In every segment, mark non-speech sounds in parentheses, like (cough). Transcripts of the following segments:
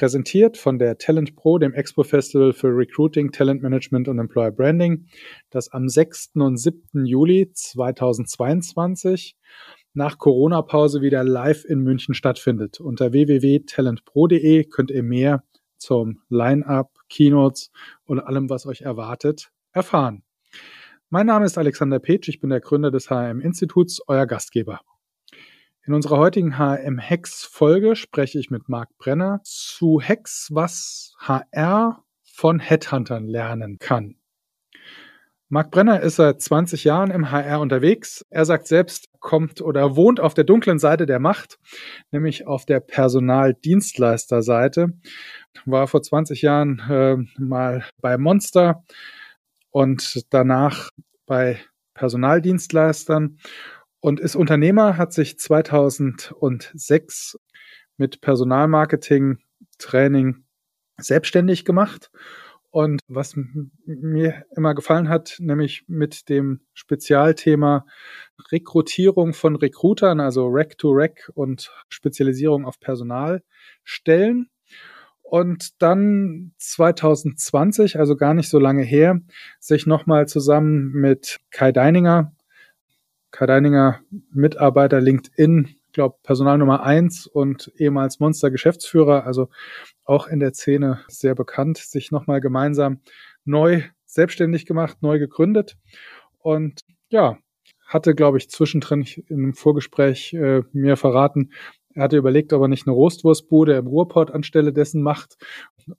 Präsentiert von der Talent Pro, dem Expo Festival für Recruiting, Talent Management und Employer Branding, das am 6. und 7. Juli 2022 nach Corona-Pause wieder live in München stattfindet. Unter www.talentpro.de könnt ihr mehr zum Line-up, Keynotes und allem, was euch erwartet, erfahren. Mein Name ist Alexander Petsch, ich bin der Gründer des HM-Instituts, euer Gastgeber. In unserer heutigen HM-Hex-Folge spreche ich mit Marc Brenner zu Hex, was HR von Headhuntern lernen kann. Marc Brenner ist seit 20 Jahren im HR unterwegs. Er sagt selbst, kommt oder wohnt auf der dunklen Seite der Macht, nämlich auf der Personaldienstleisterseite. War vor 20 Jahren äh, mal bei Monster und danach bei Personaldienstleistern und ist Unternehmer, hat sich 2006 mit Personalmarketing, Training selbstständig gemacht. Und was mir immer gefallen hat, nämlich mit dem Spezialthema Rekrutierung von Recruitern, also Rack to Rack und Spezialisierung auf Personalstellen. Und dann 2020, also gar nicht so lange her, sich nochmal zusammen mit Kai Deininger Kai Deininger, Mitarbeiter LinkedIn, glaube Personal Nummer eins und ehemals Monster Geschäftsführer, also auch in der Szene sehr bekannt, sich nochmal gemeinsam neu selbstständig gemacht, neu gegründet und ja, hatte, glaube ich, zwischendrin in einem Vorgespräch äh, mir verraten, er hatte überlegt, ob er nicht eine Roastwurstbude im Ruhrport anstelle dessen macht,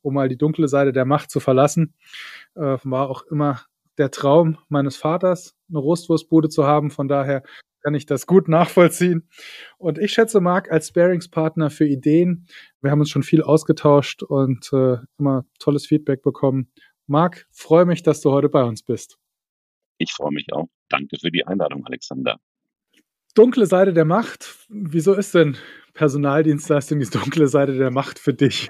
um mal die dunkle Seite der Macht zu verlassen. Äh, war auch immer der Traum meines Vaters, eine Rostwurstbude zu haben. Von daher kann ich das gut nachvollziehen. Und ich schätze Marc als Sparingspartner für Ideen. Wir haben uns schon viel ausgetauscht und äh, immer tolles Feedback bekommen. Marc, freue mich, dass du heute bei uns bist. Ich freue mich auch. Danke für die Einladung, Alexander. Dunkle Seite der Macht. Wieso ist denn Personaldienstleistung die dunkle Seite der Macht für dich?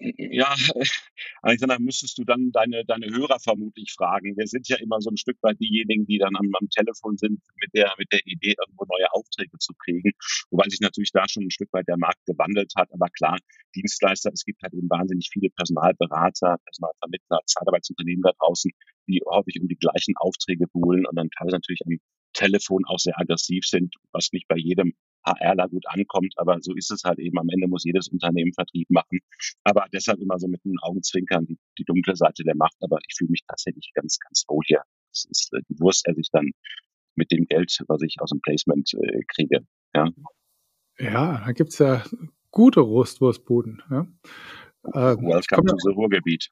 Ja, (laughs) Alexander, müsstest du dann deine, deine Hörer vermutlich fragen. Wir sind ja immer so ein Stück weit diejenigen, die dann am, am Telefon sind mit der, mit der Idee, irgendwo neue Aufträge zu kriegen. Wobei sich natürlich da schon ein Stück weit der Markt gewandelt hat. Aber klar, Dienstleister, es gibt halt eben wahnsinnig viele Personalberater, Personalvermittler, Zeitarbeitsunternehmen da draußen, die häufig um die gleichen Aufträge buhlen und dann teilweise natürlich am Telefon auch sehr aggressiv sind, was nicht bei jedem HRler gut ankommt, aber so ist es halt eben. Am Ende muss jedes Unternehmen Vertrieb machen. Aber deshalb immer so mit einem Augenzwinkern die, die dunkle Seite der Macht. Aber ich fühle mich tatsächlich ganz, ganz wohl hier. Das ist äh, die Wurst, esse ich dann mit dem Geld, was ich aus dem Placement äh, kriege. Ja, ja da gibt's ja gute Rostwurstbuden. Ja. Äh, Welcome to the Ruhrgebiet.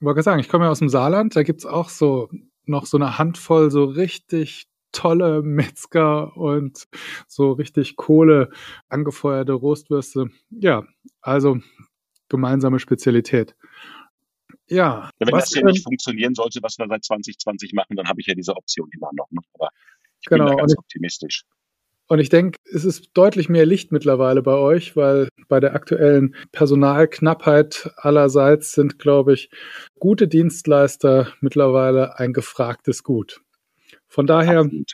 Ich wollte sagen, ich komme ja aus dem Saarland, da gibt's auch so noch so eine Handvoll so richtig tolle Metzger und so richtig Kohle angefeuerte Rostwürste. Ja, also gemeinsame Spezialität. Ja. ja wenn das hier nicht funktionieren sollte, was wir seit 2020 machen, dann habe ich ja diese Option immer noch. Ne? Aber ich genau, bin da ganz ich, optimistisch. Und ich denke, es ist deutlich mehr Licht mittlerweile bei euch, weil bei der aktuellen Personalknappheit allerseits sind, glaube ich, gute Dienstleister mittlerweile ein gefragtes Gut. Von daher, Absolut.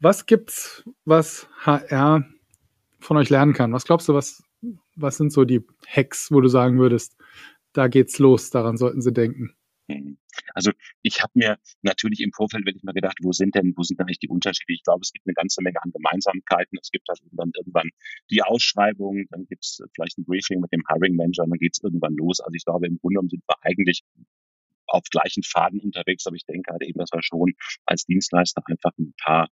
was gibt's, was HR von euch lernen kann? Was glaubst du, was, was sind so die Hacks, wo du sagen würdest, da geht's los, daran sollten sie denken? Mhm. Also ich habe mir natürlich im Vorfeld wirklich mal gedacht, wo sind denn, wo sind eigentlich die Unterschiede? Ich glaube, es gibt eine ganze Menge an Gemeinsamkeiten. Es gibt halt dann irgendwann die Ausschreibung, dann gibt es vielleicht ein Briefing mit dem Hiring Manager, dann geht es irgendwann los. Also ich glaube, im Grunde genommen sind wir eigentlich auf gleichen Faden unterwegs, aber ich denke halt eben, dass wir schon als Dienstleister einfach ein paar,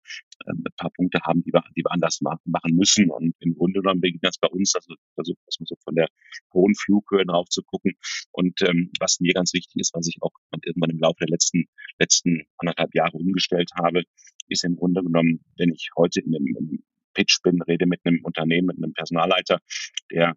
äh, ein paar Punkte haben, die wir, die wir anders machen, machen müssen. Und im Grunde genommen beginnt das bei uns, also versucht man so von der hohen Flughöhe drauf zu gucken. Und ähm, was mir ganz wichtig ist, was ich auch irgendwann im Laufe der letzten, letzten anderthalb Jahre umgestellt habe, ist im Grunde genommen, wenn ich heute in einem, Pitch bin, rede mit einem Unternehmen, mit einem Personalleiter, der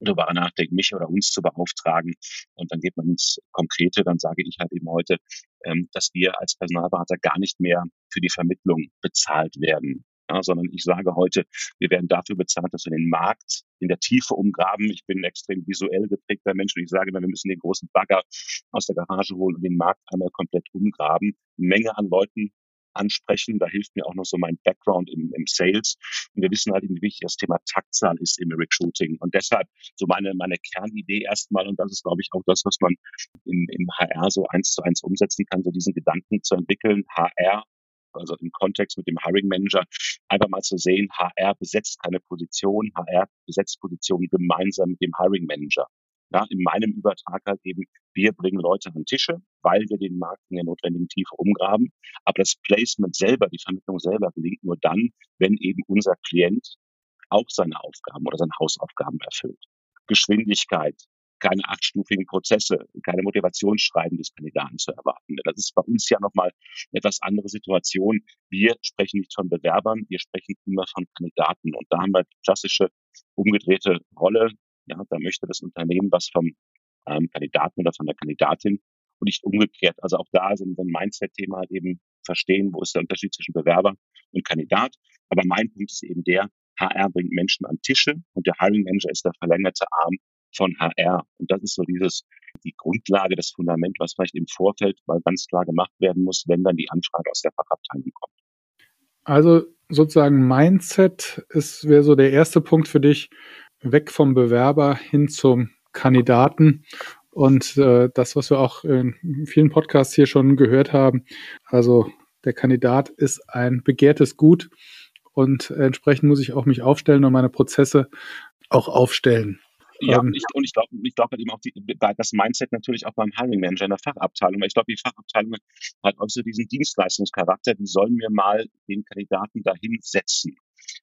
darüber nachdenkt, mich oder uns zu beauftragen. Und dann geht man ins Konkrete, dann sage ich halt eben heute, ähm, dass wir als Personalberater gar nicht mehr für die Vermittlung bezahlt werden. Ja, sondern ich sage heute, wir werden dafür bezahlt, dass wir den Markt in der Tiefe umgraben. Ich bin ein extrem visuell geprägter Mensch und ich sage immer, wir müssen den großen Bagger aus der Garage holen und den Markt einmal komplett umgraben. Menge an Leuten ansprechen. Da hilft mir auch noch so mein Background im, im Sales. Und wir wissen halt, wie wichtig das Thema Taktzahl ist im Recruiting. Und deshalb so meine, meine Kernidee erstmal, und das ist, glaube ich, auch das, was man im, im HR so eins zu eins umsetzen kann, so diesen Gedanken zu entwickeln. HR also im Kontext mit dem Hiring Manager, einfach mal zu sehen, HR besetzt keine Position, HR besetzt Positionen gemeinsam mit dem Hiring Manager. Ja, in meinem Übertrag halt eben, wir bringen Leute an Tische, weil wir den Markt in der notwendigen Tiefe umgraben. Aber das Placement selber, die Vermittlung selber gelingt nur dann, wenn eben unser Klient auch seine Aufgaben oder seine Hausaufgaben erfüllt. Geschwindigkeit, keine achtstufigen Prozesse, keine Motivationsschreiben des Kandidaten zu erwarten. Das ist bei uns ja nochmal eine etwas andere Situation. Wir sprechen nicht von Bewerbern, wir sprechen immer von Kandidaten. Und da haben wir die klassische umgedrehte Rolle. Ja, da möchte das Unternehmen was vom ähm, Kandidaten oder von der Kandidatin und nicht umgekehrt. Also auch da so ein Mindset-Thema halt eben verstehen, wo ist der Unterschied zwischen Bewerber und Kandidat. Aber mein Punkt ist eben der, HR bringt Menschen an Tische und der Hiring Manager ist der verlängerte Arm von HR. Und das ist so dieses, die Grundlage, das Fundament, was vielleicht im Vorfeld mal ganz klar gemacht werden muss, wenn dann die Anfrage aus der Fachabteilung kommt. Also sozusagen Mindset ist, wäre so der erste Punkt für dich, weg vom Bewerber hin zum Kandidaten. Und äh, das, was wir auch in vielen Podcasts hier schon gehört haben, also der Kandidat ist ein begehrtes Gut und entsprechend muss ich auch mich aufstellen und meine Prozesse auch aufstellen. Ja, ähm, ich, und ich glaube ich glaub halt eben auch die, das Mindset natürlich auch beim Hiring Manager in der Fachabteilung. Ich glaube, die Fachabteilung hat auch so diesen Dienstleistungscharakter, die sollen mir mal den Kandidaten dahin setzen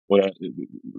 oder äh,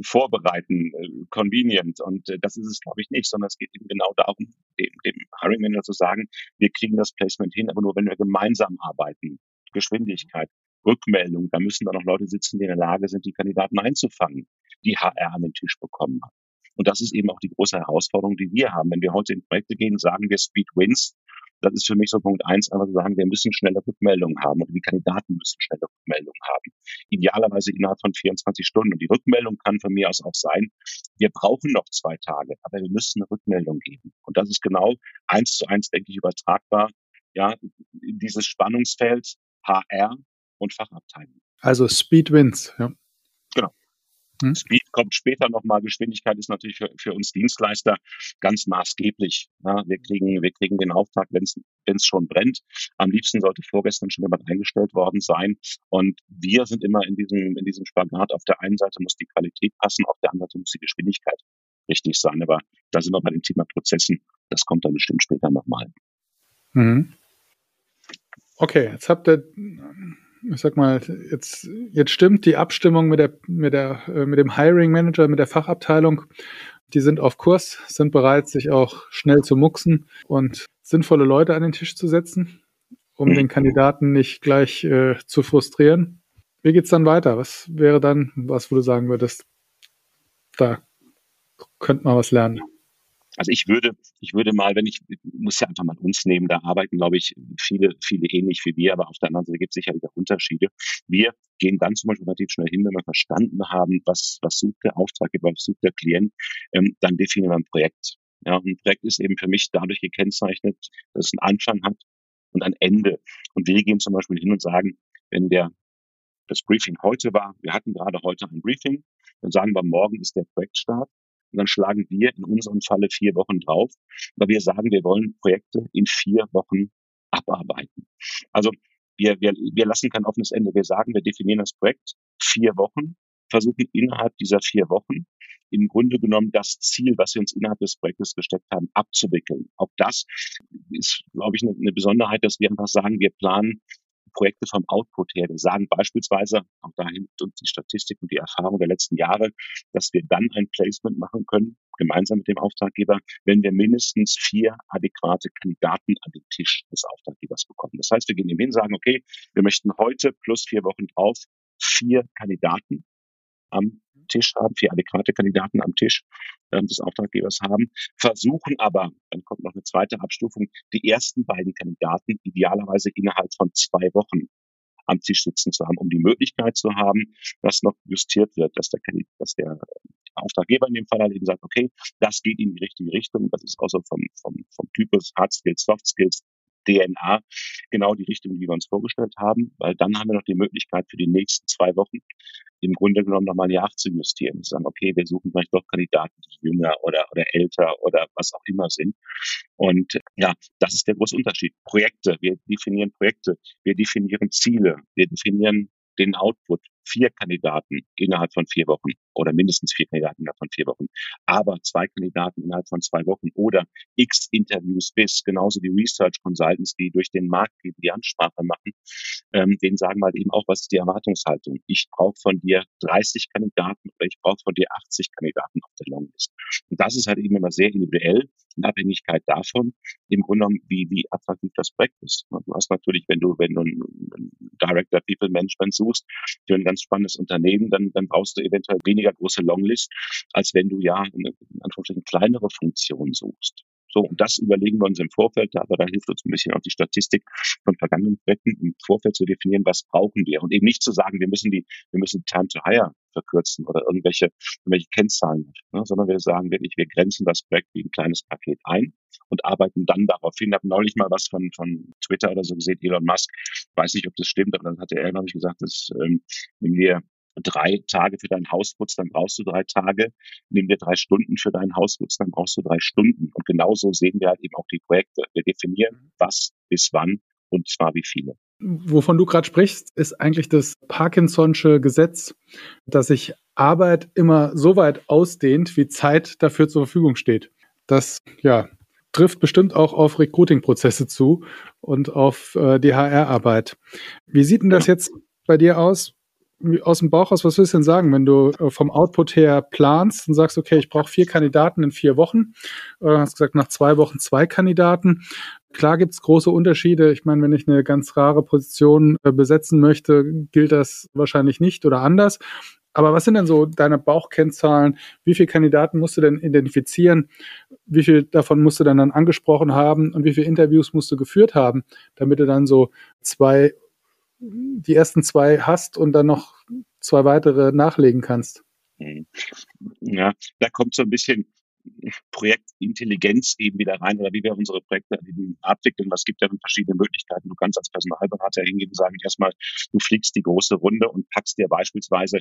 vorbereiten, äh, convenient. Und äh, das ist es, glaube ich, nicht, sondern es geht eben genau darum, dem, dem Hiring Manager zu sagen, wir kriegen das Placement hin, aber nur wenn wir gemeinsam arbeiten. Geschwindigkeit, Rückmeldung, da müssen dann noch Leute sitzen, die in der Lage sind, die Kandidaten einzufangen, die HR an den Tisch bekommen hat. Und das ist eben auch die große Herausforderung, die wir haben. Wenn wir heute in Projekte gehen, sagen wir Speed Wins. Das ist für mich so Punkt eins, einfach zu sagen, wir müssen schnelle Rückmeldungen haben und die Kandidaten müssen schnelle Rückmeldungen haben. Idealerweise innerhalb von 24 Stunden. Und die Rückmeldung kann von mir aus auch sein, wir brauchen noch zwei Tage, aber wir müssen eine Rückmeldung geben. Und das ist genau eins zu eins, denke ich, übertragbar. Ja, dieses Spannungsfeld HR und Fachabteilung. Also Speed Wins, ja. Hm? Speed kommt später nochmal. Geschwindigkeit ist natürlich für, für uns Dienstleister ganz maßgeblich. Ja, wir kriegen, wir kriegen den Auftrag, wenn es schon brennt. Am liebsten sollte vorgestern schon jemand eingestellt worden sein. Und wir sind immer in diesem, in diesem Spagat. Auf der einen Seite muss die Qualität passen, auf der anderen Seite muss die Geschwindigkeit richtig sein. Aber da sind wir bei dem Thema Prozessen. Das kommt dann bestimmt später nochmal. Mhm. Okay, jetzt habt ihr ich sag mal, jetzt, jetzt stimmt die Abstimmung mit der, mit der, äh, mit dem Hiring Manager, mit der Fachabteilung. Die sind auf Kurs, sind bereit, sich auch schnell zu mucksen und sinnvolle Leute an den Tisch zu setzen, um den Kandidaten nicht gleich äh, zu frustrieren. Wie geht's dann weiter? Was wäre dann, was wo du sagen würdest, da könnte man was lernen? Also ich würde, ich würde mal, wenn ich, muss ja einfach mal uns nehmen, da arbeiten, glaube ich, viele, viele ähnlich wie wir, aber auf der anderen Seite gibt es sicherlich auch Unterschiede. Wir gehen dann zum Beispiel relativ schnell hin, wenn wir verstanden haben, was, was sucht der Auftraggeber, was sucht der Klient, ähm, dann definieren wir ein Projekt. Ja, ein Projekt ist eben für mich dadurch gekennzeichnet, dass es einen Anfang hat und ein Ende. Und wir gehen zum Beispiel hin und sagen, wenn der das Briefing heute war, wir hatten gerade heute ein Briefing, dann sagen wir, morgen ist der Projektstart und dann schlagen wir in unserem Falle vier Wochen drauf, weil wir sagen, wir wollen Projekte in vier Wochen abarbeiten. Also wir, wir, wir lassen kein offenes Ende. Wir sagen, wir definieren das Projekt vier Wochen, versuchen innerhalb dieser vier Wochen im Grunde genommen das Ziel, was wir uns innerhalb des Projektes gesteckt haben, abzuwickeln. Auch das ist, glaube ich, eine, eine Besonderheit, dass wir einfach sagen, wir planen Projekte vom Output her. Wir sagen beispielsweise, auch da hilft uns die Statistik und die Erfahrung der letzten Jahre, dass wir dann ein Placement machen können, gemeinsam mit dem Auftraggeber, wenn wir mindestens vier adäquate Kandidaten an den Tisch des Auftraggebers bekommen. Das heißt, wir gehen ihm hin, sagen, okay, wir möchten heute plus vier Wochen drauf vier Kandidaten am Tisch haben, vier adäquate Kandidaten am Tisch ähm, des Auftraggebers haben, versuchen aber, dann kommt noch eine zweite Abstufung, die ersten beiden Kandidaten idealerweise innerhalb von zwei Wochen am Tisch sitzen zu haben, um die Möglichkeit zu haben, dass noch justiert wird, dass der, dass der Auftraggeber in dem Fall halt eben sagt, okay, das geht in die richtige Richtung, das ist also vom, vom, vom Typus Hard Skills, Soft Skills, DNA genau die Richtung, die wir uns vorgestellt haben, weil dann haben wir noch die Möglichkeit für die nächsten zwei Wochen im Grunde genommen nochmal ein Jahr zu justieren. Zu sagen, okay, wir suchen vielleicht doch Kandidaten, die jünger oder, oder älter oder was auch immer sind. Und ja, das ist der große Unterschied. Projekte, wir definieren Projekte, wir definieren Ziele, wir definieren den Output vier Kandidaten innerhalb von vier Wochen oder mindestens vier Kandidaten innerhalb von vier Wochen, aber zwei Kandidaten innerhalb von zwei Wochen oder x Interviews bis, genauso die Research Consultants, die durch den Markt gehen, die Ansprache machen, ähm, denen sagen wir halt eben auch, was ist die Erwartungshaltung? Ich brauche von dir 30 Kandidaten oder ich brauche von dir 80 Kandidaten auf der Longlist. Und das ist halt eben immer sehr individuell Abhängigkeit davon, im Grunde genommen, wie, wie attraktiv das Projekt ist. Du hast natürlich, wenn du, wenn du einen Director People Management suchst, für ein ganz spannendes Unternehmen, dann, dann brauchst du eventuell weniger große Longlist, als wenn du ja eine, in Anführungsstrichen kleinere Funktion suchst. So, und das überlegen wir uns im Vorfeld, aber da hilft uns ein bisschen auch die Statistik von vergangenen Projekten, im Vorfeld zu definieren, was brauchen wir und eben nicht zu sagen, wir müssen die, wir müssen Time to Hire verkürzen oder irgendwelche, irgendwelche Kennzahlen, ne, sondern wir sagen wirklich, wir grenzen das Projekt wie ein kleines Paket ein und arbeiten dann darauf hin. Ich habe neulich mal was von, von Twitter oder so gesehen, Elon Musk, weiß nicht, ob das stimmt, aber dann hatte er, glaube ich, gesagt, dass ähm, wenn wir drei Tage für deinen Hausputz, dann brauchst du drei Tage. Nimm dir drei Stunden für deinen Hausputz, dann brauchst du drei Stunden. Und genauso sehen wir halt eben auch die Projekte. Wir definieren, was bis wann und zwar wie viele. Wovon du gerade sprichst, ist eigentlich das Parkinson'sche Gesetz, dass sich Arbeit immer so weit ausdehnt, wie Zeit dafür zur Verfügung steht. Das ja, trifft bestimmt auch auf Recruiting-Prozesse zu und auf äh, die HR-Arbeit. Wie sieht denn das jetzt bei dir aus? Aus dem Bauch aus, was willst du denn sagen, wenn du äh, vom Output her planst und sagst, okay, ich brauche vier Kandidaten in vier Wochen, äh, hast gesagt, nach zwei Wochen zwei Kandidaten. Klar gibt's große Unterschiede. Ich meine, wenn ich eine ganz rare Position äh, besetzen möchte, gilt das wahrscheinlich nicht oder anders. Aber was sind denn so deine Bauchkennzahlen? Wie viele Kandidaten musst du denn identifizieren? Wie viel davon musst du dann, dann angesprochen haben? Und wie viele Interviews musst du geführt haben, damit du dann so zwei die ersten zwei hast und dann noch zwei weitere nachlegen kannst. Mhm. Ja, da kommt so ein bisschen Projektintelligenz eben wieder rein oder wie wir unsere Projekte abwickeln. Was gibt ja verschiedene Möglichkeiten. Du kannst als Personalberater hingehen und sagen, erstmal, du fliegst die große Runde und packst dir beispielsweise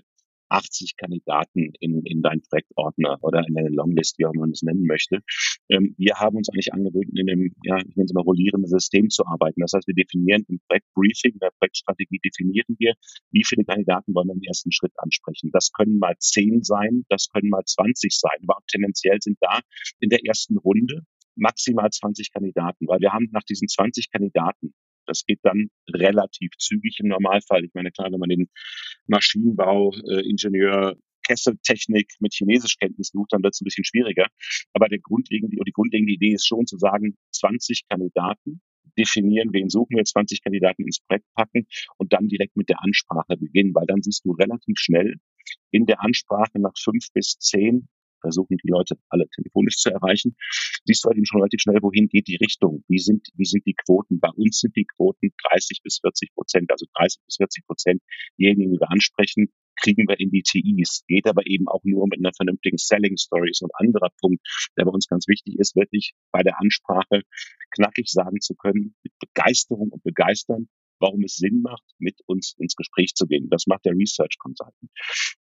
80 Kandidaten in, in deinen Projektordner oder in deine Longlist, wie auch man es nennen möchte. Ähm, wir haben uns eigentlich angewöhnt, in einem, ja, ich nenne es mal rollierenden System zu arbeiten. Das heißt, wir definieren im Projektbriefing, in der Projektstrategie definieren wir, wie viele Kandidaten wollen wir im ersten Schritt ansprechen. Das können mal 10 sein, das können mal 20 sein, aber tendenziell sind da in der ersten Runde maximal 20 Kandidaten, weil wir haben nach diesen 20 Kandidaten das geht dann relativ zügig im Normalfall. Ich meine, klar, wenn man den Maschinenbau, äh, Ingenieur, Kesseltechnik mit Chinesischkenntnis sucht, dann wird es ein bisschen schwieriger. Aber der grundlegende, die grundlegende Idee ist schon zu sagen, 20 Kandidaten, definieren, wen suchen wir, 20 Kandidaten ins Projekt packen und dann direkt mit der Ansprache beginnen, weil dann siehst du relativ schnell in der Ansprache nach fünf bis zehn versuchen die Leute alle telefonisch zu erreichen, siehst du halt eben schon relativ schnell, wohin geht die Richtung, wie sind, wie sind die Quoten. Bei uns sind die Quoten 30 bis 40 Prozent, also 30 bis 40 Prozent diejenigen, die wir ansprechen, kriegen wir in die TIs. Geht aber eben auch nur mit einer vernünftigen Selling Stories. Und anderer Punkt, der bei uns ganz wichtig ist, wirklich bei der Ansprache knackig sagen zu können, mit Begeisterung und Begeistern, warum es Sinn macht, mit uns ins Gespräch zu gehen. Das macht der Research Consultant.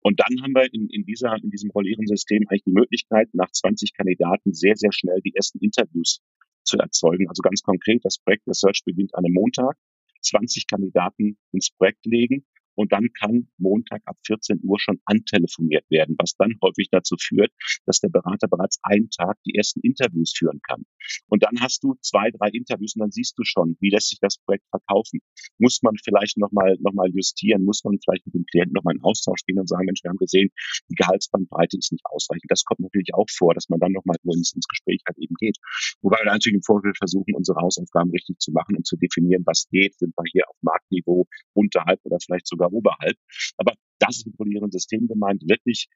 Und dann haben wir in, in, dieser, in diesem rollierenden System eigentlich die Möglichkeit, nach 20 Kandidaten sehr, sehr schnell die ersten Interviews zu erzeugen. Also ganz konkret, das Projekt Research beginnt an einem Montag, 20 Kandidaten ins Projekt legen und dann kann Montag ab 14 Uhr schon antelefoniert werden, was dann häufig dazu führt, dass der Berater bereits einen Tag die ersten Interviews führen kann. Und dann hast du zwei, drei Interviews und dann siehst du schon, wie lässt sich das Projekt verkaufen. Muss man vielleicht nochmal noch mal justieren, muss man vielleicht mit dem Klienten nochmal in Austausch gehen und sagen, Mensch, wir haben gesehen, die Gehaltsbandbreite ist nicht ausreichend. Das kommt natürlich auch vor, dass man dann nochmal ins, ins Gespräch halt eben geht. Wobei wir natürlich im Vorfeld versuchen, unsere Hausaufgaben richtig zu machen und zu definieren, was geht. Sind wir hier auf Marktniveau unterhalb oder vielleicht sogar sogar oberhalb. Aber das ist mit polierenden System gemeint, wirklich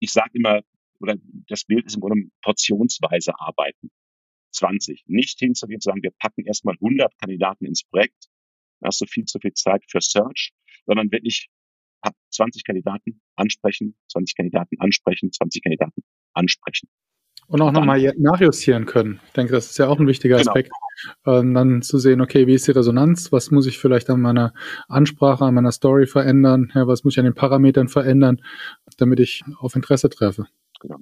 ich sage immer, oder das Bild ist im Grunde portionsweise arbeiten. 20. Nicht hinzugehen, sagen, wir packen erstmal 100 Kandidaten ins Projekt. Da hast du viel zu viel Zeit für Search, sondern wirklich 20 Kandidaten ansprechen, 20 Kandidaten ansprechen, 20 Kandidaten ansprechen. Und auch nochmal nachjustieren können. Ich denke, das ist ja auch ein wichtiger genau. Aspekt. Ähm, dann zu sehen, okay, wie ist die Resonanz? Was muss ich vielleicht an meiner Ansprache, an meiner Story verändern? Ja, was muss ich an den Parametern verändern, damit ich auf Interesse treffe? Genau.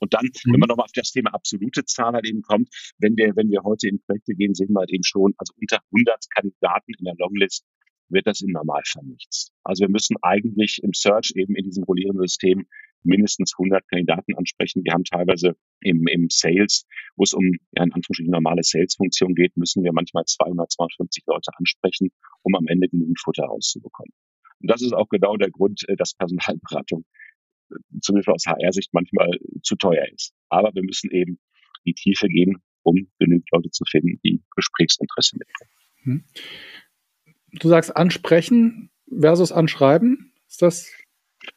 Und dann, mhm. wenn man nochmal auf das Thema absolute Zahl halt eben kommt, wenn wir, wenn wir heute in Projekte gehen, sehen wir halt eben schon, also unter 100 Kandidaten in der Longlist wird das im Normalfall nichts. Also wir müssen eigentlich im Search eben in diesem rollierenden System mindestens 100 Kandidaten ansprechen. Wir haben teilweise im, im Sales, wo es um ja, in Anführungsstrichen normale Sales-Funktion geht, müssen wir manchmal 200, 250 Leute ansprechen, um am Ende genügend Futter rauszubekommen. Und das ist auch genau der Grund, äh, dass Personalberatung äh, zumindest aus HR-Sicht manchmal zu teuer ist. Aber wir müssen eben die Tiefe gehen, um genügend Leute zu finden, die Gesprächsinteresse mitbringen. Hm. Du sagst ansprechen versus anschreiben. Ist das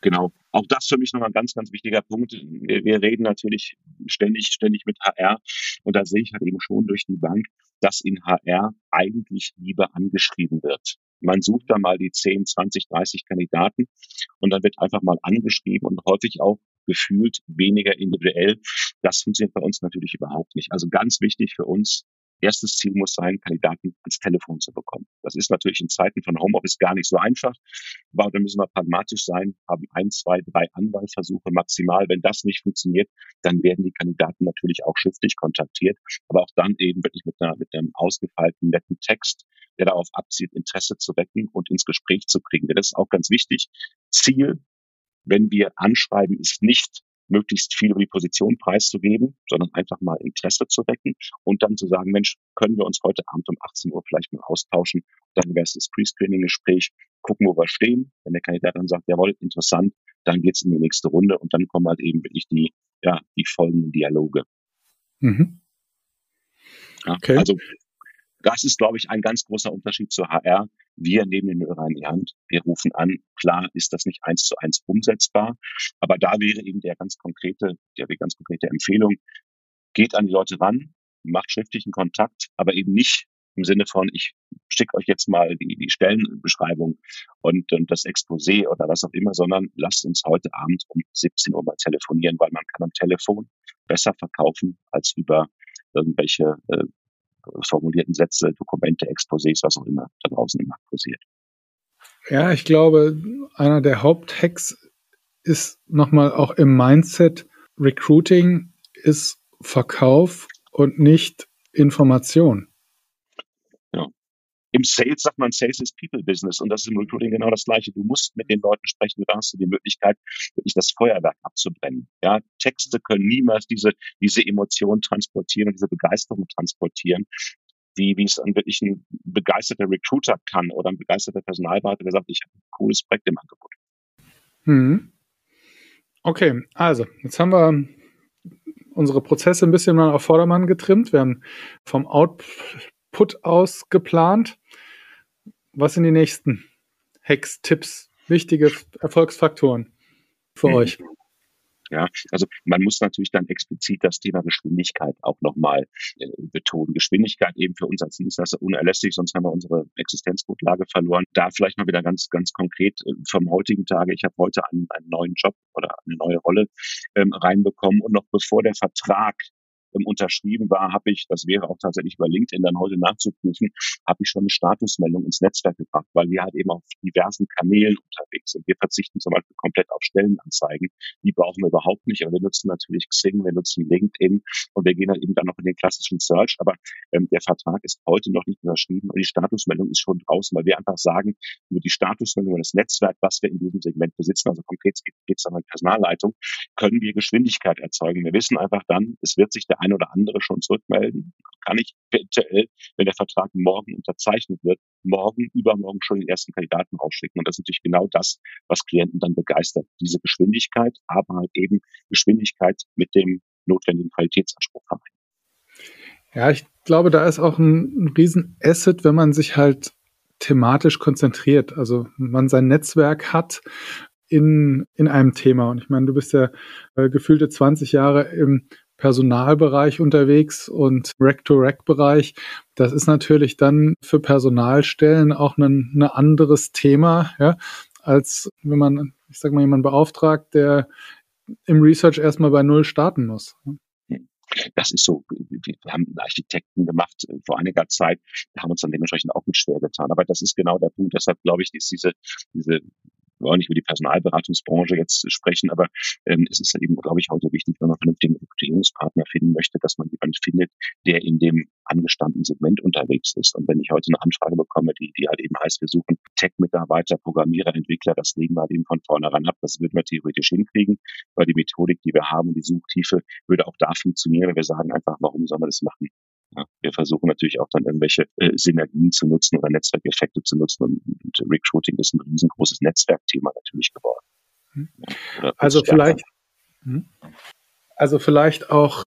Genau. Auch das für mich nochmal ein ganz, ganz wichtiger Punkt. Wir, wir, reden natürlich ständig, ständig mit HR und da sehe ich halt eben schon durch die Bank, dass in HR eigentlich lieber angeschrieben wird. Man sucht da mal die 10, 20, 30 Kandidaten und dann wird einfach mal angeschrieben und häufig auch gefühlt weniger individuell. Das funktioniert bei uns natürlich überhaupt nicht. Also ganz wichtig für uns, Erstes Ziel muss sein, Kandidaten ans Telefon zu bekommen. Das ist natürlich in Zeiten von Homeoffice gar nicht so einfach, aber da müssen wir pragmatisch sein, haben ein, zwei, drei Anwahlversuche maximal. Wenn das nicht funktioniert, dann werden die Kandidaten natürlich auch schriftlich kontaktiert, aber auch dann eben wirklich mit, einer, mit einem ausgefeilten, netten Text, der darauf abzielt, Interesse zu wecken und ins Gespräch zu kriegen. Das ist auch ganz wichtig. Ziel, wenn wir anschreiben, ist nicht möglichst viel über die Position preiszugeben, sondern einfach mal Interesse zu wecken und dann zu sagen, Mensch, können wir uns heute Abend um 18 Uhr vielleicht mal austauschen? Dann wäre es das Pre-Screening-Gespräch, gucken, wo wir stehen. Wenn der Kandidat dann sagt, jawohl, interessant, dann geht's in die nächste Runde und dann kommen halt eben wirklich die, ja, die folgenden Dialoge. Mhm. Ja, okay. Also das ist, glaube ich, ein ganz großer Unterschied zur HR. Wir nehmen den Hörer in die Hand, wir rufen an. Klar ist das nicht eins zu eins umsetzbar, aber da wäre eben der ganz konkrete, der ganz konkrete Empfehlung, geht an die Leute ran, macht schriftlichen Kontakt, aber eben nicht im Sinne von, ich schicke euch jetzt mal die, die Stellenbeschreibung und, und das Exposé oder was auch immer, sondern lasst uns heute Abend um 17 Uhr mal telefonieren, weil man kann am Telefon besser verkaufen als über irgendwelche äh, formulierten Sätze, Dokumente, Exposés, was auch immer da draußen im Markt kursiert. Ja, ich glaube, einer der Haupthacks ist nochmal auch im Mindset, Recruiting ist Verkauf und nicht Information. Im Sales sagt man, Sales is People Business und das ist im Recruiting genau das Gleiche. Du musst mit den Leuten sprechen, da hast du die Möglichkeit, wirklich das Feuerwerk abzubrennen. Ja, Texte können niemals diese, diese Emotion transportieren und diese Begeisterung transportieren, wie, wie es dann wirklich ein begeisterter Recruiter kann oder ein begeisterter Personalberater, der sagt, ich habe ein cooles Projekt im Angebot. Hm. Okay, also jetzt haben wir unsere Prozesse ein bisschen mal auf Vordermann getrimmt. Wir haben vom Output aus geplant. Was sind die nächsten Hacks, Tipps, wichtige Erfolgsfaktoren für mhm. euch? Ja, also man muss natürlich dann explizit das Thema Geschwindigkeit auch nochmal äh, betonen. Geschwindigkeit eben für uns als Dienstleister unerlässlich, sonst haben wir unsere Existenzgrundlage verloren. Da vielleicht mal wieder ganz, ganz konkret äh, vom heutigen Tage. Ich habe heute einen, einen neuen Job oder eine neue Rolle ähm, reinbekommen und noch bevor der Vertrag ähm, unterschrieben war, habe ich, das wäre auch tatsächlich bei LinkedIn dann heute nachzuprüfen, habe ich schon eine Statusmeldung ins Netzwerk gebracht, weil wir halt eben auf diversen Kanälen unterwegs sind. Wir verzichten zum Beispiel komplett auf Stellenanzeigen. Die brauchen wir überhaupt nicht, aber wir nutzen natürlich Xing, wir nutzen LinkedIn und wir gehen dann eben dann noch in den klassischen Search. Aber ähm, der Vertrag ist heute noch nicht unterschrieben und die Statusmeldung ist schon draußen, weil wir einfach sagen, über die Statusmeldung und das Netzwerk, was wir in diesem Segment besitzen, also konkret geht es an die Personalleitung, können wir Geschwindigkeit erzeugen. Wir wissen einfach dann, es wird sich der ein oder andere schon zurückmelden. Kann ich eventuell, wenn der Vertrag morgen unterzeichnet wird, morgen, übermorgen schon den ersten Kandidaten rausschicken. Und das ist natürlich genau das, was Klienten dann begeistert. Diese Geschwindigkeit, aber halt eben Geschwindigkeit mit dem notwendigen Qualitätsanspruch vereinen. Ja, ich glaube, da ist auch ein, ein Riesen-Asset, wenn man sich halt thematisch konzentriert. Also man sein Netzwerk hat, in, in einem Thema. Und ich meine, du bist ja äh, gefühlte 20 Jahre im Personalbereich unterwegs und Rack-to-Rack-Bereich. Das ist natürlich dann für Personalstellen auch ein, ein anderes Thema, ja, als wenn man, ich sag mal, jemanden beauftragt, der im Research erstmal bei Null starten muss. Das ist so, wir haben Architekten gemacht äh, vor einiger Zeit, haben uns dann dementsprechend auch mit schwer getan. Aber das ist genau der Punkt. Deshalb glaube ich, ist diese, diese wir wollen nicht über die Personalberatungsbranche jetzt sprechen, aber ähm, es ist eben, glaube ich, heute wichtig, wenn man vernünftigen Rekrutierungspartner finden möchte, dass man jemanden findet, der in dem angestammten Segment unterwegs ist. Und wenn ich heute eine Anfrage bekomme, die, die halt eben heißt, wir suchen Tech-Mitarbeiter, Programmierer, Entwickler, das legen wir eben von vornherein ab. Das würden wir theoretisch hinkriegen, weil die Methodik, die wir haben, die Suchtiefe, würde auch da funktionieren. Wir sagen einfach, warum soll man das machen? Ja, wir versuchen natürlich auch dann irgendwelche äh, Synergien zu nutzen oder Netzwerkeffekte zu nutzen. Und, und Recruiting ist ein riesengroßes Netzwerkthema natürlich geworden. Hm. Ja, also vielleicht, hm. also vielleicht auch,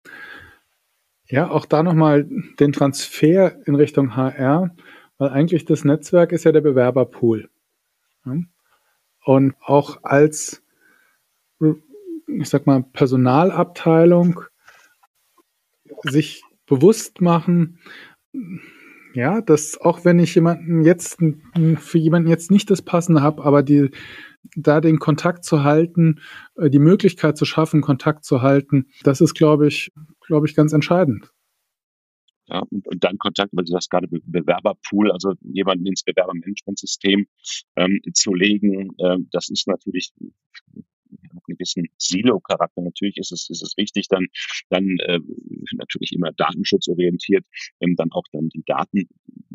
ja, auch da nochmal den Transfer in Richtung HR, weil eigentlich das Netzwerk ist ja der Bewerberpool. Ja? Und auch als, ich sag mal, Personalabteilung sich bewusst machen, ja, dass auch wenn ich jemanden jetzt für jemanden jetzt nicht das Passende habe, aber die da den Kontakt zu halten, äh, die Möglichkeit zu schaffen, Kontakt zu halten, das ist, glaube ich, glaube ich, ganz entscheidend. Ja, und, dann Kontakt, weil du sagst gerade Bewerberpool, also jemanden ins Bewerbermanagementsystem ähm, zu legen, ähm, das ist natürlich einen gewissen Silo-Charakter. Natürlich ist es, ist es wichtig, dann, dann äh, natürlich immer datenschutzorientiert, ähm, dann auch dann die Daten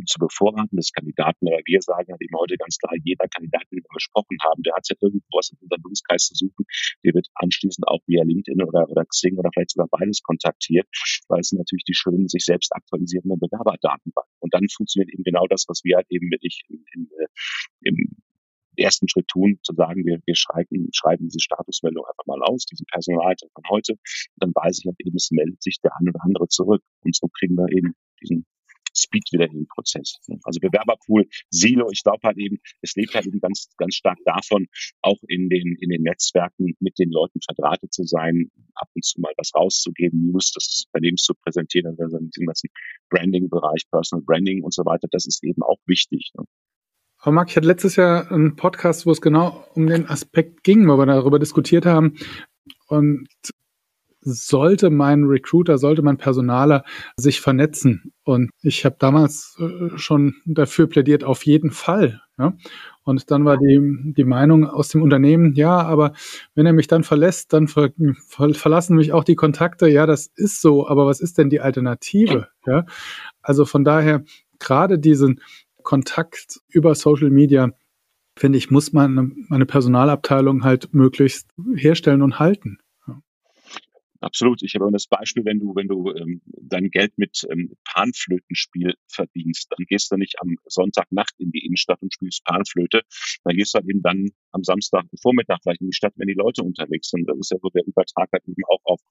zu bevorraten des Kandidaten. Aber wir sagen halt eben heute ganz klar, jeder Kandidat, den wir gesprochen haben, der hat ja irgendwo was in unserem Bundeskreis zu suchen, der wird anschließend auch via LinkedIn oder, oder Xing oder vielleicht sogar beides kontaktiert, weil es natürlich die schönen, sich selbst aktualisierenden Bewerberdatenbank. Und dann funktioniert eben genau das, was wir halt eben wirklich in, in, äh, ersten Schritt tun, zu sagen, wir, wir schreiben, schreiben diese Statusmeldung einfach mal aus, diese Personalheit von heute. Dann weiß ich halt eben, es meldet sich der eine oder andere zurück. Und so kriegen wir eben diesen Speed wieder in den Prozess. Also Bewerberpool, Silo, ich glaube halt eben, es lebt halt eben ganz, ganz stark davon, auch in den, in den Netzwerken mit den Leuten verdrahtet zu sein, ab und zu mal was rauszugeben, News des Unternehmens zu präsentieren, also in diesem ganzen Branding-Bereich, Personal Branding und so weiter, das ist eben auch wichtig. Aber Marc, ich hatte letztes Jahr einen Podcast, wo es genau um den Aspekt ging, wo wir darüber diskutiert haben. Und sollte mein Recruiter, sollte mein Personaler sich vernetzen. Und ich habe damals äh, schon dafür plädiert, auf jeden Fall. Ja? Und dann war die, die Meinung aus dem Unternehmen, ja, aber wenn er mich dann verlässt, dann ver, ver, verlassen mich auch die Kontakte. Ja, das ist so, aber was ist denn die Alternative? Ja? Also von daher, gerade diesen, Kontakt über Social Media, finde ich, muss man eine Personalabteilung halt möglichst herstellen und halten. Absolut. Ich habe das Beispiel, wenn du, wenn du ähm, dein Geld mit ähm, Panflötenspiel verdienst, dann gehst du nicht am Sonntagnacht in die Innenstadt und spielst Panflöte. Dann gehst du halt eben dann am Samstagvormittag vielleicht in die Stadt, wenn die Leute unterwegs sind. Das ist ja so der Übertrag halt eben auch auf,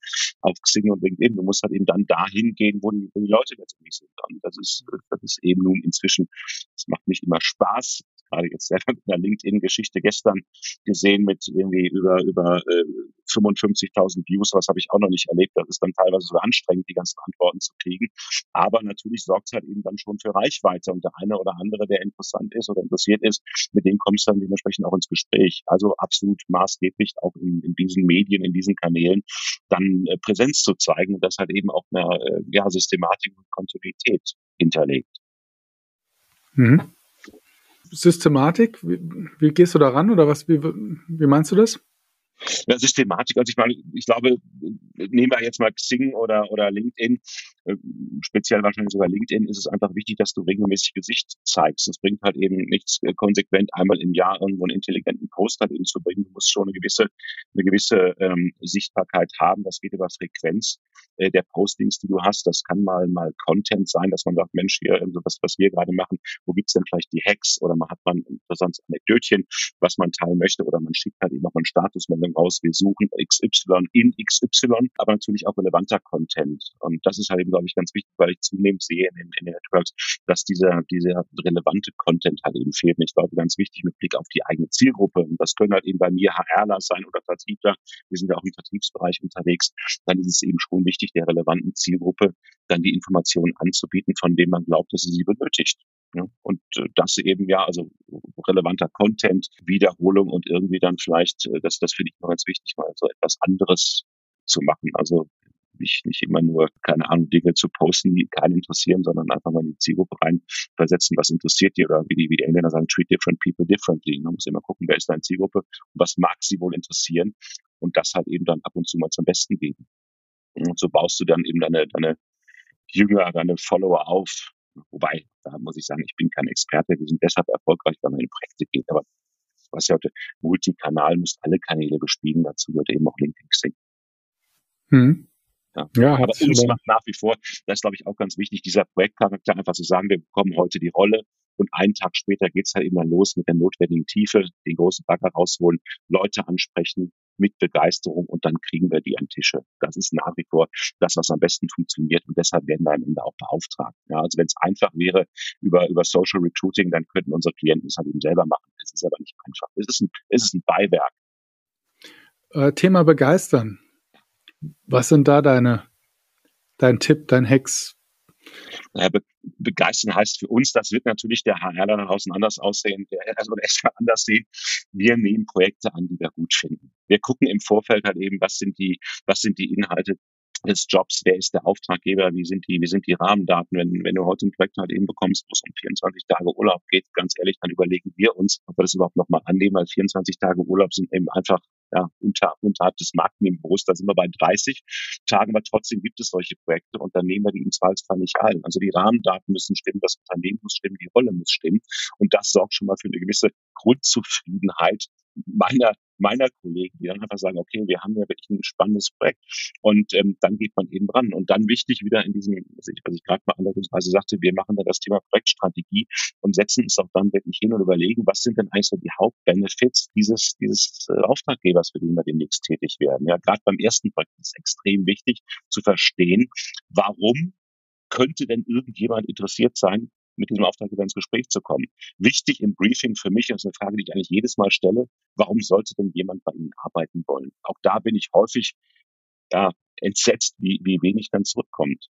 auf Xing und LinkedIn. Du musst halt eben dann dahin gehen, wo die, wo die Leute letztendlich sind. Und das ist, das ist eben nun inzwischen, das macht nicht immer Spaß, gerade jetzt selber mit einer LinkedIn-Geschichte gestern gesehen mit irgendwie über, über äh, 55.000 Views, was habe ich auch noch nicht erlebt. Das ist dann teilweise so anstrengend, die ganzen Antworten zu kriegen. Aber natürlich sorgt es halt eben dann schon für Reichweite und der eine oder andere, der interessant ist oder interessiert ist, mit dem kommst du dann dementsprechend auch ins Gespräch. Also absolut maßgeblich auch in, in diesen Medien, in diesen Kanälen dann äh, Präsenz zu zeigen und das halt eben auch eine äh, ja, Systematik und Kontinuität hinterlegt. Mhm. Systematik, wie, wie, gehst du da ran oder was, wie, wie meinst du das? Ja, Systematik, also ich meine, ich glaube, nehmen wir jetzt mal Xing oder, oder LinkedIn, speziell wahrscheinlich sogar LinkedIn, ist es einfach wichtig, dass du regelmäßig Gesicht zeigst. Es bringt halt eben nichts äh, konsequent einmal im Jahr irgendwo einen intelligenten Post halt eben zu bringen. Du musst schon eine gewisse, eine gewisse ähm, Sichtbarkeit haben. Das geht über Frequenz äh, der Postings, die du hast. Das kann mal mal Content sein, dass man sagt, Mensch, hier, also was, was wir gerade machen, wo gibt's denn vielleicht die Hacks oder man hat man ein Anekdötchen, was man teilen möchte oder man schickt halt eben noch ein Status, wenn Schlussfolgerung raus, wir suchen XY in XY, aber natürlich auch relevanter Content. Und das ist halt eben, glaube ich, ganz wichtig, weil ich zunehmend sehe in, in den Networks, dass dieser, dieser relevante Content halt eben fehlt. Und ich glaube, ganz wichtig mit Blick auf die eigene Zielgruppe. Und das können halt eben bei mir HRler sein oder Vertriebler. Wir sind ja auch im Vertriebsbereich unterwegs. Dann ist es eben schon wichtig, der relevanten Zielgruppe dann die Informationen anzubieten, von denen man glaubt, dass sie sie benötigt. Und äh, das eben ja, also relevanter Content, Wiederholung und irgendwie dann vielleicht, äh, das, das finde ich noch ganz wichtig, mal so etwas anderes zu machen. Also nicht, nicht immer nur, keine Ahnung, Dinge zu posten, die keinen interessieren, sondern einfach mal in die Zielgruppe reinversetzen, was interessiert die oder wie die, wie die Engländer sagen, treat different people differently. Man muss immer gucken, wer ist deine Zielgruppe und was mag sie wohl interessieren und das halt eben dann ab und zu mal zum Besten geben. Und so baust du dann eben deine, deine Jünger, deine Follower auf. Wobei, da muss ich sagen, ich bin kein Experte, wir sind deshalb erfolgreich, weil man in Projekte geht, aber was ja heute Multikanal muss alle Kanäle bespielen, dazu wird eben auch LinkedIn Xing. Hm. Ja. ja aber uns macht nach wie vor, das ist glaube ich auch ganz wichtig, dieser Projektcharakter einfach zu sagen, wir bekommen heute die Rolle und einen Tag später geht's halt immer los mit der notwendigen Tiefe, den großen Bagger rausholen, Leute ansprechen mit Begeisterung und dann kriegen wir die an Tische. Das ist nach wie vor das, was am besten funktioniert und deshalb werden wir am Ende auch beauftragt. Ja, also wenn es einfach wäre über, über Social Recruiting, dann könnten unsere Klienten es halt eben selber machen. Es ist aber nicht einfach. Es ist ein, es ist ein Beiwerk. Äh, Thema begeistern. Was sind da deine, dein Tipp, dein Hex? Naja, be begeistern heißt für uns, das wird natürlich der HR dann draußen anders aussehen, der, also (laughs) erstmal anders sehen. Wir nehmen Projekte an, die wir gut finden. Wir gucken im Vorfeld halt eben, was sind die, was sind die Inhalte des Jobs, wer ist der Auftraggeber, wie sind die, wie sind die Rahmendaten. Wenn, wenn du heute ein Projekt halt eben bekommst, wo es um 24 Tage Urlaub geht, ganz ehrlich, dann überlegen wir uns, ob wir das überhaupt nochmal annehmen, weil 24 Tage Urlaub sind eben einfach ja, unter, unterhalb des Marktniveaus. Da sind wir bei 30 Tagen, aber trotzdem gibt es solche Projekte und dann nehmen wir die im Zweifelsfall nicht ein. Also die Rahmendaten müssen stimmen, das Unternehmen muss stimmen, die Rolle muss stimmen und das sorgt schon mal für eine gewisse Grundzufriedenheit meiner meiner Kollegen, die dann einfach sagen, okay, wir haben ja wirklich ein spannendes Projekt und ähm, dann geht man eben ran. Und dann wichtig wieder in diesem, was ich, was ich gerade mal andersweise sagte, wir machen da das Thema Projektstrategie und setzen uns auch dann wirklich hin und überlegen, was sind denn eigentlich so die Hauptbenefits dieses, dieses äh, Auftraggebers, für den wir demnächst tätig werden. Ja, gerade beim ersten Projekt ist extrem wichtig zu verstehen, warum könnte denn irgendjemand interessiert sein, mit diesem Auftraggeber ins Gespräch zu kommen. Wichtig im Briefing für mich, das ist eine Frage, die ich eigentlich jedes Mal stelle, warum sollte denn jemand bei Ihnen arbeiten wollen? Auch da bin ich häufig ja, entsetzt, wie, wie wenig dann zurückkommt.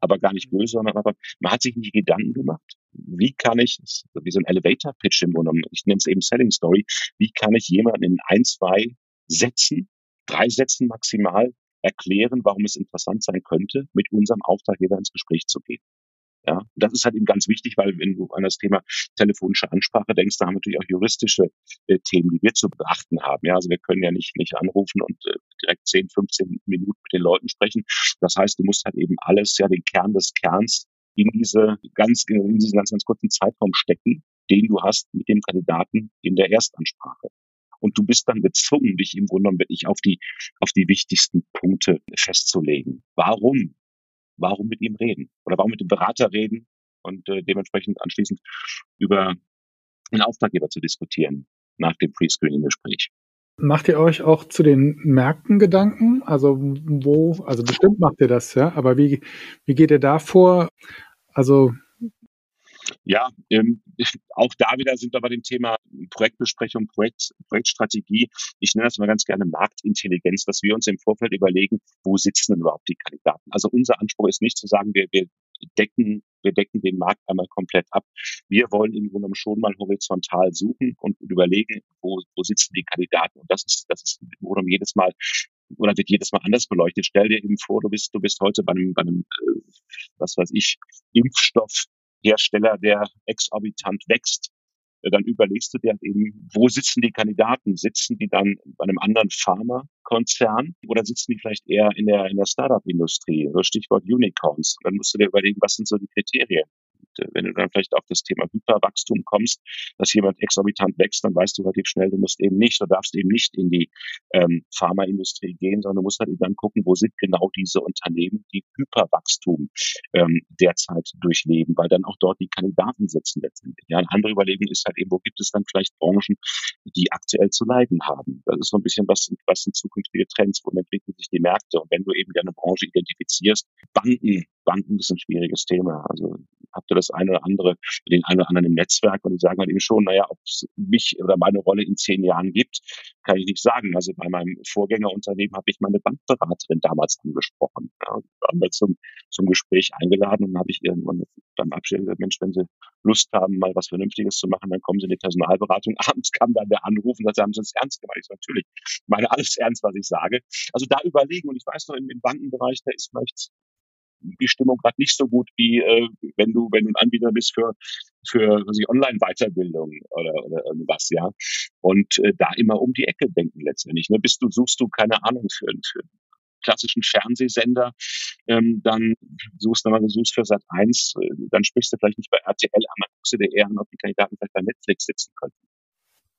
Aber gar nicht böse, sondern aber man hat sich nicht Gedanken gemacht. Wie kann ich, wie so ein Elevator-Pitch im Grunde, ich nenne es eben Selling Story, wie kann ich jemanden in ein, zwei Sätzen, drei Sätzen maximal erklären, warum es interessant sein könnte, mit unserem Auftraggeber ins Gespräch zu gehen. Ja, das ist halt eben ganz wichtig, weil wenn du an das Thema telefonische Ansprache denkst, da haben wir natürlich auch juristische äh, Themen, die wir zu beachten haben. Ja, also wir können ja nicht, nicht anrufen und äh, direkt 10, 15 Minuten mit den Leuten sprechen. Das heißt, du musst halt eben alles, ja, den Kern des Kerns in diese ganz, in diesen ganz, ganz kurzen Zeitraum stecken, den du hast mit dem Kandidaten in der Erstansprache. Und du bist dann gezwungen, dich im Grunde genommen wirklich auf die, auf die wichtigsten Punkte festzulegen. Warum warum mit ihm reden oder warum mit dem Berater reden und äh, dementsprechend anschließend über den Auftraggeber zu diskutieren nach dem Pre-Screening-Gespräch. Macht ihr euch auch zu den Märkten Gedanken? Also wo, also bestimmt macht ihr das, ja, aber wie, wie geht ihr da vor? Also ja, ähm, auch da wieder sind wir bei dem Thema Projektbesprechung, Projekt, Projektstrategie. Ich nenne das mal ganz gerne Marktintelligenz, dass wir uns im Vorfeld überlegen, wo sitzen denn überhaupt die Kandidaten. Also unser Anspruch ist nicht zu sagen, wir, wir decken, wir decken den Markt einmal komplett ab. Wir wollen im Grunde schon mal horizontal suchen und überlegen, wo, wo sitzen die Kandidaten. Und das ist, das ist im Grunde jedes Mal oder wird jedes Mal anders beleuchtet. Stell dir eben vor, du bist, du bist heute bei einem, bei einem, äh, was weiß ich, Impfstoff Hersteller, der exorbitant wächst, äh, dann überlegst du dir halt eben, wo sitzen die Kandidaten? Sitzen die dann bei einem anderen Pharmakonzern oder sitzen die vielleicht eher in der, in der Startup-Industrie? Stichwort Unicorns. Dann musst du dir überlegen, was sind so die Kriterien? Äh, wenn du dann vielleicht auf das Thema Hyperwachstum kommst, dass jemand exorbitant wächst, dann weißt du relativ schnell, du musst eben nicht, du darfst eben nicht in die ähm, Pharmaindustrie gehen, sondern du musst halt eben dann gucken, wo sind genau diese Unternehmen, die Hyperwachstum ähm, derzeit durchleben, weil dann auch dort die Kandidaten sitzen letztendlich. Ja, eine andere Überlegung ist halt eben, wo gibt es dann vielleicht Branchen, die aktuell zu leiden haben. Das ist so ein bisschen was, was sind zukünftige Trends, wo entwickeln sich die Märkte. Und wenn du eben deine Branche identifizierst, Banken, Banken ist ein schwieriges Thema. Also habt ihr das eine oder andere, den einen oder anderen im Netzwerk und die sagen halt eben schon, naja, ob es mich oder meine Rolle in zehn Jahren gibt, kann ich nicht sagen. Also bei meinem Vorgängerunternehmen habe ich meine Bankberaterin damals angesprochen. Ja, haben wir zum, zum Gespräch eingeladen und habe ich irgendwann beim Abschied gesagt, Mensch, wenn Sie Lust haben, mal was Vernünftiges zu machen, dann kommen Sie in die Personalberatung. (laughs) Abends kam dann der Anruf und sagte, haben Sie es ernst gemacht? Ich so, natürlich, ich meine alles ernst, was ich sage. Also da überlegen und ich weiß noch, im, im Bankenbereich, da ist vielleicht die Stimmung gerade nicht so gut wie äh, wenn du wenn du ein Anbieter bist für für was ich, Online-Weiterbildung oder oder irgendwas ja. Und äh, da immer um die Ecke denken letztendlich ne? Bist du suchst du keine Ahnung für, für klassischen Fernsehsender, ähm, dann suchst du mal, du suchst für Sat 1, äh, dann sprichst du vielleicht nicht bei RTL an, dann guckst du dir eher an, ob die Kandidaten vielleicht bei Netflix sitzen könnten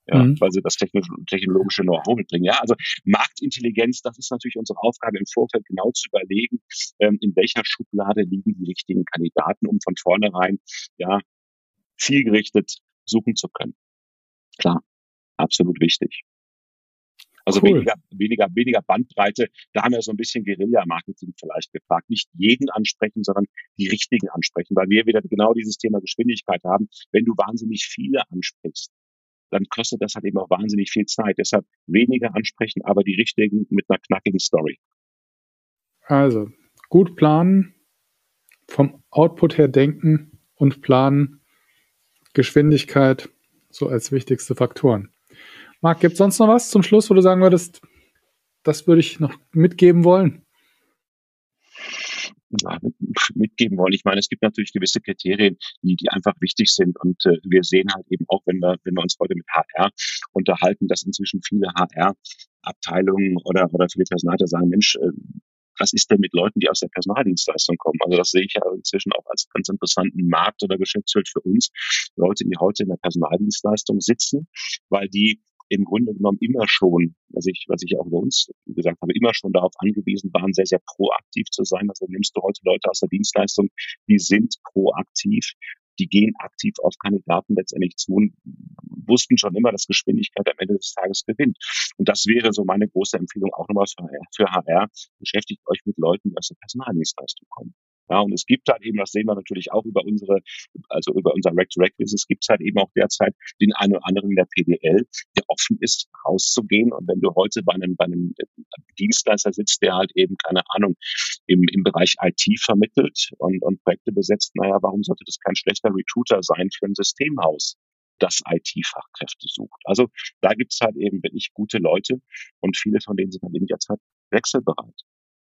ja, mhm. weil sie das technologische Know-how mitbringen. Ja, also Marktintelligenz, das ist natürlich unsere Aufgabe im Vorfeld genau zu überlegen, ähm, in welcher Schublade liegen die richtigen Kandidaten, um von vornherein ja zielgerichtet suchen zu können. Klar, absolut wichtig. Also cool. weniger, weniger, weniger Bandbreite. Da haben wir so ein bisschen Guerilla-Marketing vielleicht gefragt. Nicht jeden ansprechen, sondern die richtigen ansprechen, weil wir wieder genau dieses Thema Geschwindigkeit haben. Wenn du wahnsinnig viele ansprichst, dann kostet das halt eben auch wahnsinnig viel Zeit. Deshalb weniger ansprechen, aber die richtigen mit einer knackigen Story. Also, gut planen, vom Output her denken und planen, Geschwindigkeit so als wichtigste Faktoren. Marc, gibt es sonst noch was zum Schluss, wo du sagen würdest, das würde ich noch mitgeben wollen? Mitgeben wollen. Ich meine, es gibt natürlich gewisse Kriterien, die, die einfach wichtig sind. Und äh, wir sehen halt eben auch, wenn wir, wenn wir uns heute mit HR unterhalten, dass inzwischen viele HR-Abteilungen oder, oder viele Personalter sagen, Mensch, äh, was ist denn mit Leuten, die aus der Personaldienstleistung kommen? Also das sehe ich ja inzwischen auch als ganz interessanten Markt oder Geschäftsfeld für uns. Leute, die heute in der Personaldienstleistung sitzen, weil die im Grunde genommen immer schon, was ich, was ich auch bei uns gesagt habe, immer schon darauf angewiesen waren, sehr, sehr proaktiv zu sein. Also nimmst du heute Leute aus der Dienstleistung, die sind proaktiv, die gehen aktiv auf Kandidaten letztendlich zu und wussten schon immer, dass Geschwindigkeit am Ende des Tages gewinnt. Und das wäre so meine große Empfehlung auch nochmal für HR. Beschäftigt euch mit Leuten, die aus der Personaldienstleistung kommen. Ja, und es gibt halt eben, das sehen wir natürlich auch über unsere, also über unser Rec-to-Rec-Business, es gibt halt eben auch derzeit den einen oder anderen in der PDL, der offen ist, rauszugehen. Und wenn du heute bei einem, bei einem Dienstleister sitzt, der halt eben, keine Ahnung, im, im Bereich IT vermittelt und, und Projekte besetzt, naja, warum sollte das kein schlechter Recruiter sein für ein Systemhaus? das IT-Fachkräfte sucht. Also da gibt's halt eben wirklich gute Leute und viele von denen sind halt eben halt wechselbereit.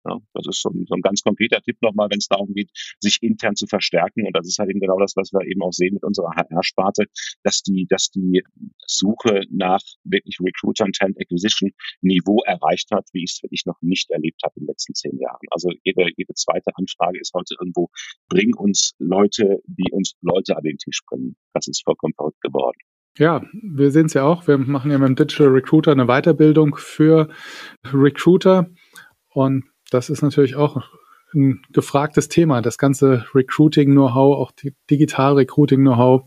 Ja, das ist so ein, so ein ganz konkreter Tipp nochmal, wenn es darum geht, sich intern zu verstärken. Und das ist halt eben genau das, was wir eben auch sehen mit unserer HR-Sparte, dass die, dass die Suche nach wirklich Recruitern, Talent Acquisition Niveau erreicht hat, wie ich es wirklich noch nicht erlebt habe in den letzten zehn Jahren. Also jede, jede zweite Anfrage ist heute irgendwo, bring uns Leute, die uns Leute an den Tisch bringen. Das ist vollkommen verrückt geworden. Ja, wir sehen es ja auch. Wir machen ja mit dem Digital Recruiter eine Weiterbildung für Recruiter. Und das ist natürlich auch ein gefragtes Thema. Das ganze Recruiting-Know-how, auch die Digital-Recruiting-Know-how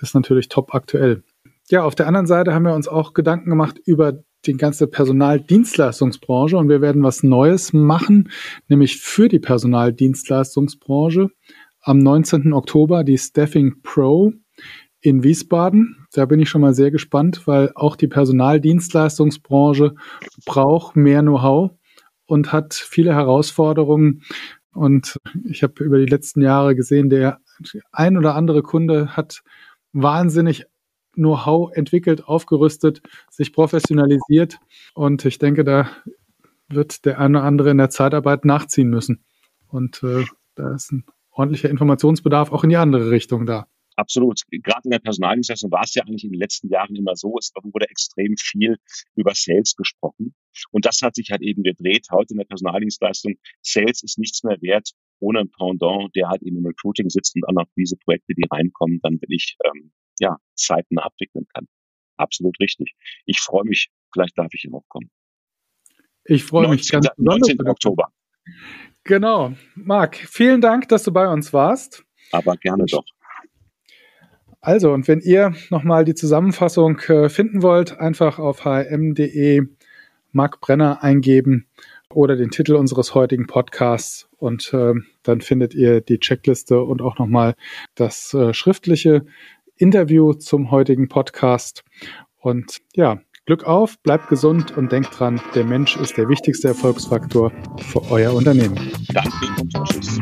ist natürlich top aktuell. Ja, auf der anderen Seite haben wir uns auch Gedanken gemacht über die ganze Personaldienstleistungsbranche und wir werden was Neues machen, nämlich für die Personaldienstleistungsbranche am 19. Oktober die Staffing Pro in Wiesbaden. Da bin ich schon mal sehr gespannt, weil auch die Personaldienstleistungsbranche braucht mehr Know-how und hat viele Herausforderungen. Und ich habe über die letzten Jahre gesehen, der ein oder andere Kunde hat wahnsinnig Know-how entwickelt, aufgerüstet, sich professionalisiert. Und ich denke, da wird der eine oder andere in der Zeitarbeit nachziehen müssen. Und äh, da ist ein ordentlicher Informationsbedarf auch in die andere Richtung da. Absolut. Gerade in der Personaldienstleistung war es ja eigentlich in den letzten Jahren immer so, es wurde extrem viel über Sales gesprochen. Und das hat sich halt eben gedreht. Heute in der Personaldienstleistung, Sales ist nichts mehr wert, ohne ein Pendant, der halt eben im Recruiting sitzt und dann auch diese Projekte, die reinkommen, dann will ich ähm, ja zeitnah abwickeln kann. Absolut richtig. Ich freue mich, vielleicht darf ich hier noch kommen. Ich freue 19, mich ganz 19. Oktober. Genau. Marc, vielen Dank, dass du bei uns warst. Aber gerne doch. Also, und wenn ihr nochmal die Zusammenfassung äh, finden wollt, einfach auf hm.de Marc Brenner eingeben oder den Titel unseres heutigen Podcasts und äh, dann findet ihr die Checkliste und auch nochmal das äh, schriftliche Interview zum heutigen Podcast. Und ja, Glück auf, bleibt gesund und denkt dran, der Mensch ist der wichtigste Erfolgsfaktor für euer Unternehmen. Danke und tschüss.